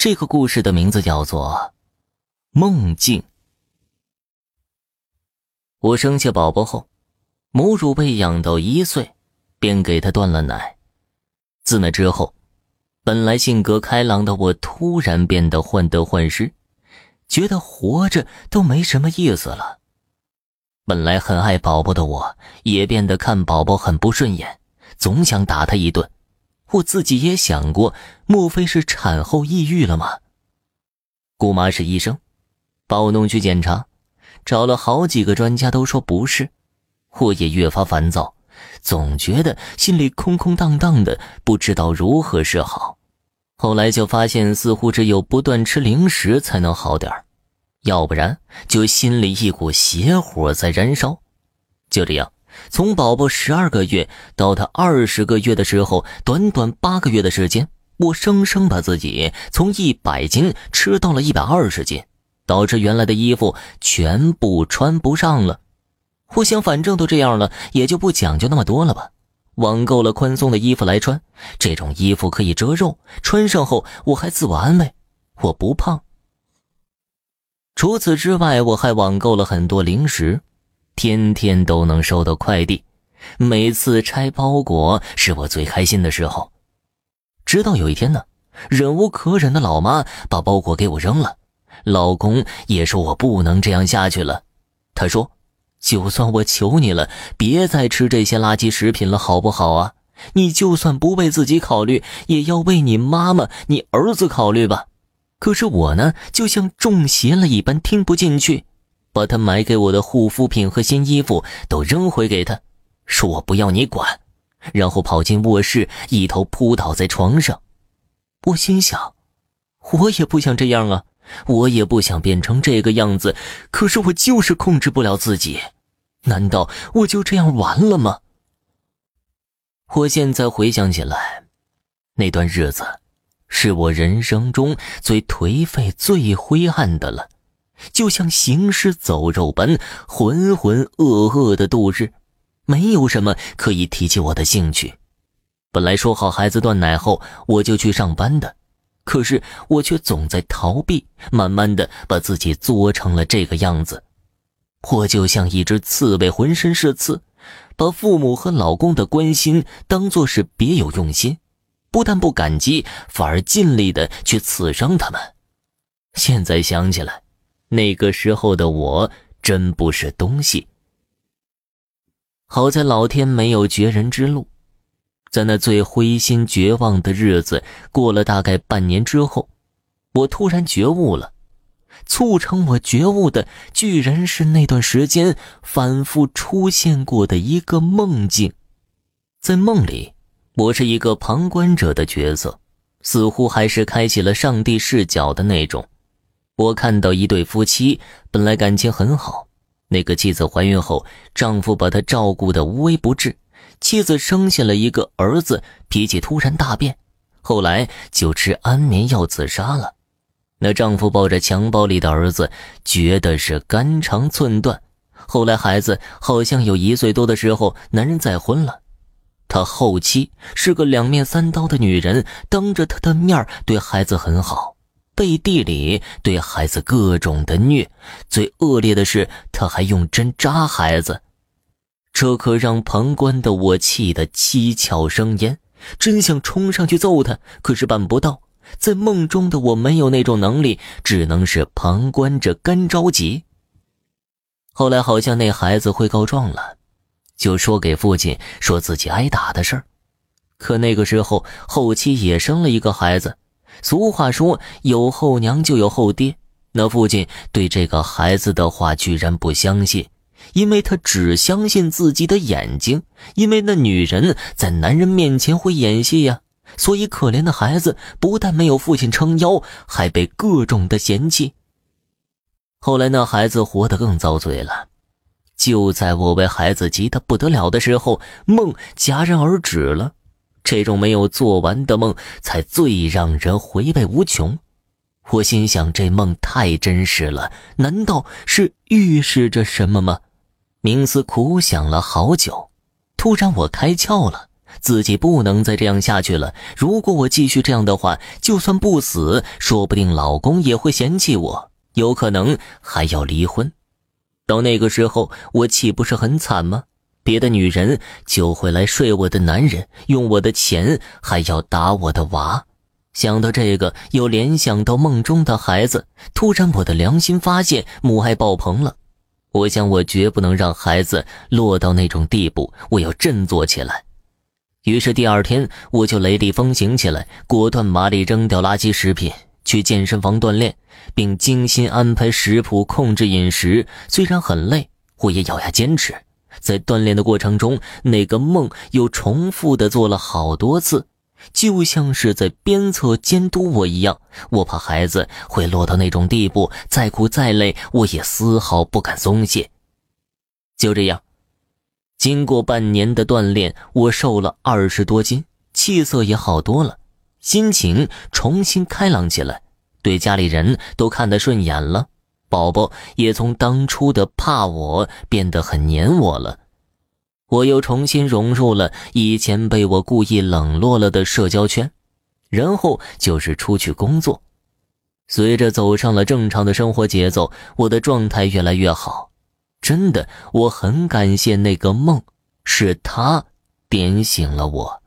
这个故事的名字叫做《梦境》。我生下宝宝后，母乳喂养到一岁，便给他断了奶。自那之后，本来性格开朗的我突然变得患得患失，觉得活着都没什么意思了。本来很爱宝宝的我，也变得看宝宝很不顺眼，总想打他一顿。我自己也想过，莫非是产后抑郁了吗？姑妈是医生，把我弄去检查。找了好几个专家都说不是，我也越发烦躁，总觉得心里空空荡荡的，不知道如何是好。后来就发现，似乎只有不断吃零食才能好点要不然就心里一股邪火在燃烧。就这样，从宝宝十二个月到他二十个月的时候，短短八个月的时间，我生生把自己从一百斤吃到了一百二十斤。导致原来的衣服全部穿不上了。我想，反正都这样了，也就不讲究那么多了吧。网购了宽松的衣服来穿，这种衣服可以遮肉，穿上后我还自我安慰，我不胖。除此之外，我还网购了很多零食，天天都能收到快递，每次拆包裹是我最开心的时候。直到有一天呢，忍无可忍的老妈把包裹给我扔了。老公也说我不能这样下去了，他说：“就算我求你了，别再吃这些垃圾食品了，好不好啊？你就算不为自己考虑，也要为你妈妈、你儿子考虑吧。”可是我呢，就像中邪了一般，听不进去，把他买给我的护肤品和新衣服都扔回给他，说我不要你管，然后跑进卧室，一头扑倒在床上。我心想，我也不想这样啊。我也不想变成这个样子，可是我就是控制不了自己。难道我就这样完了吗？我现在回想起来，那段日子是我人生中最颓废、最灰暗的了，就像行尸走肉般浑浑噩噩的度日，没有什么可以提起我的兴趣。本来说好孩子断奶后我就去上班的。可是我却总在逃避，慢慢的把自己作成了这个样子。我就像一只刺猬，浑身是刺，把父母和老公的关心当做是别有用心，不但不感激，反而尽力的去刺伤他们。现在想起来，那个时候的我真不是东西。好在老天没有绝人之路。在那最灰心绝望的日子过了大概半年之后，我突然觉悟了。促成我觉悟的，居然是那段时间反复出现过的一个梦境。在梦里，我是一个旁观者的角色，似乎还是开启了上帝视角的那种。我看到一对夫妻，本来感情很好，那个妻子怀孕后，丈夫把她照顾的无微不至。妻子生下了一个儿子，脾气突然大变，后来就吃安眠药自杀了。那丈夫抱着襁褓里的儿子，觉得是肝肠寸断。后来孩子好像有一岁多的时候，男人再婚了。他后妻是个两面三刀的女人，当着他的面对孩子很好，背地里对孩子各种的虐。最恶劣的是，他还用针扎孩子。这可让旁观的我气得七窍生烟，真想冲上去揍他，可是办不到。在梦中的我没有那种能力，只能是旁观着干着急。后来好像那孩子会告状了，就说给父亲说自己挨打的事儿。可那个时候后妻也生了一个孩子，俗话说有后娘就有后爹，那父亲对这个孩子的话居然不相信。因为他只相信自己的眼睛，因为那女人在男人面前会演戏呀，所以可怜的孩子不但没有父亲撑腰，还被各种的嫌弃。后来那孩子活得更遭罪了。就在我为孩子急得不得了的时候，梦戛然而止了。这种没有做完的梦，才最让人回味无穷。我心想，这梦太真实了，难道是预示着什么吗？冥思苦想了好久，突然我开窍了。自己不能再这样下去了。如果我继续这样的话，就算不死，说不定老公也会嫌弃我，有可能还要离婚。到那个时候，我岂不是很惨吗？别的女人就会来睡我的男人，用我的钱，还要打我的娃。想到这个，又联想到梦中的孩子，突然我的良心发现，母爱爆棚了。我想，我绝不能让孩子落到那种地步，我要振作起来。于是第二天，我就雷厉风行起来，果断麻利扔掉垃圾食品。去健身房锻炼，并精心安排食谱，控制饮食。虽然很累，我也咬牙坚持。在锻炼的过程中，那个梦又重复的做了好多次，就像是在鞭策、监督我一样。我怕孩子会落到那种地步，再苦再累，我也丝毫不敢松懈。就这样，经过半年的锻炼，我瘦了二十多斤，气色也好多了。心情重新开朗起来，对家里人都看得顺眼了。宝宝也从当初的怕我变得很黏我了。我又重新融入了以前被我故意冷落了的社交圈，然后就是出去工作。随着走上了正常的生活节奏，我的状态越来越好。真的，我很感谢那个梦，是他点醒了我。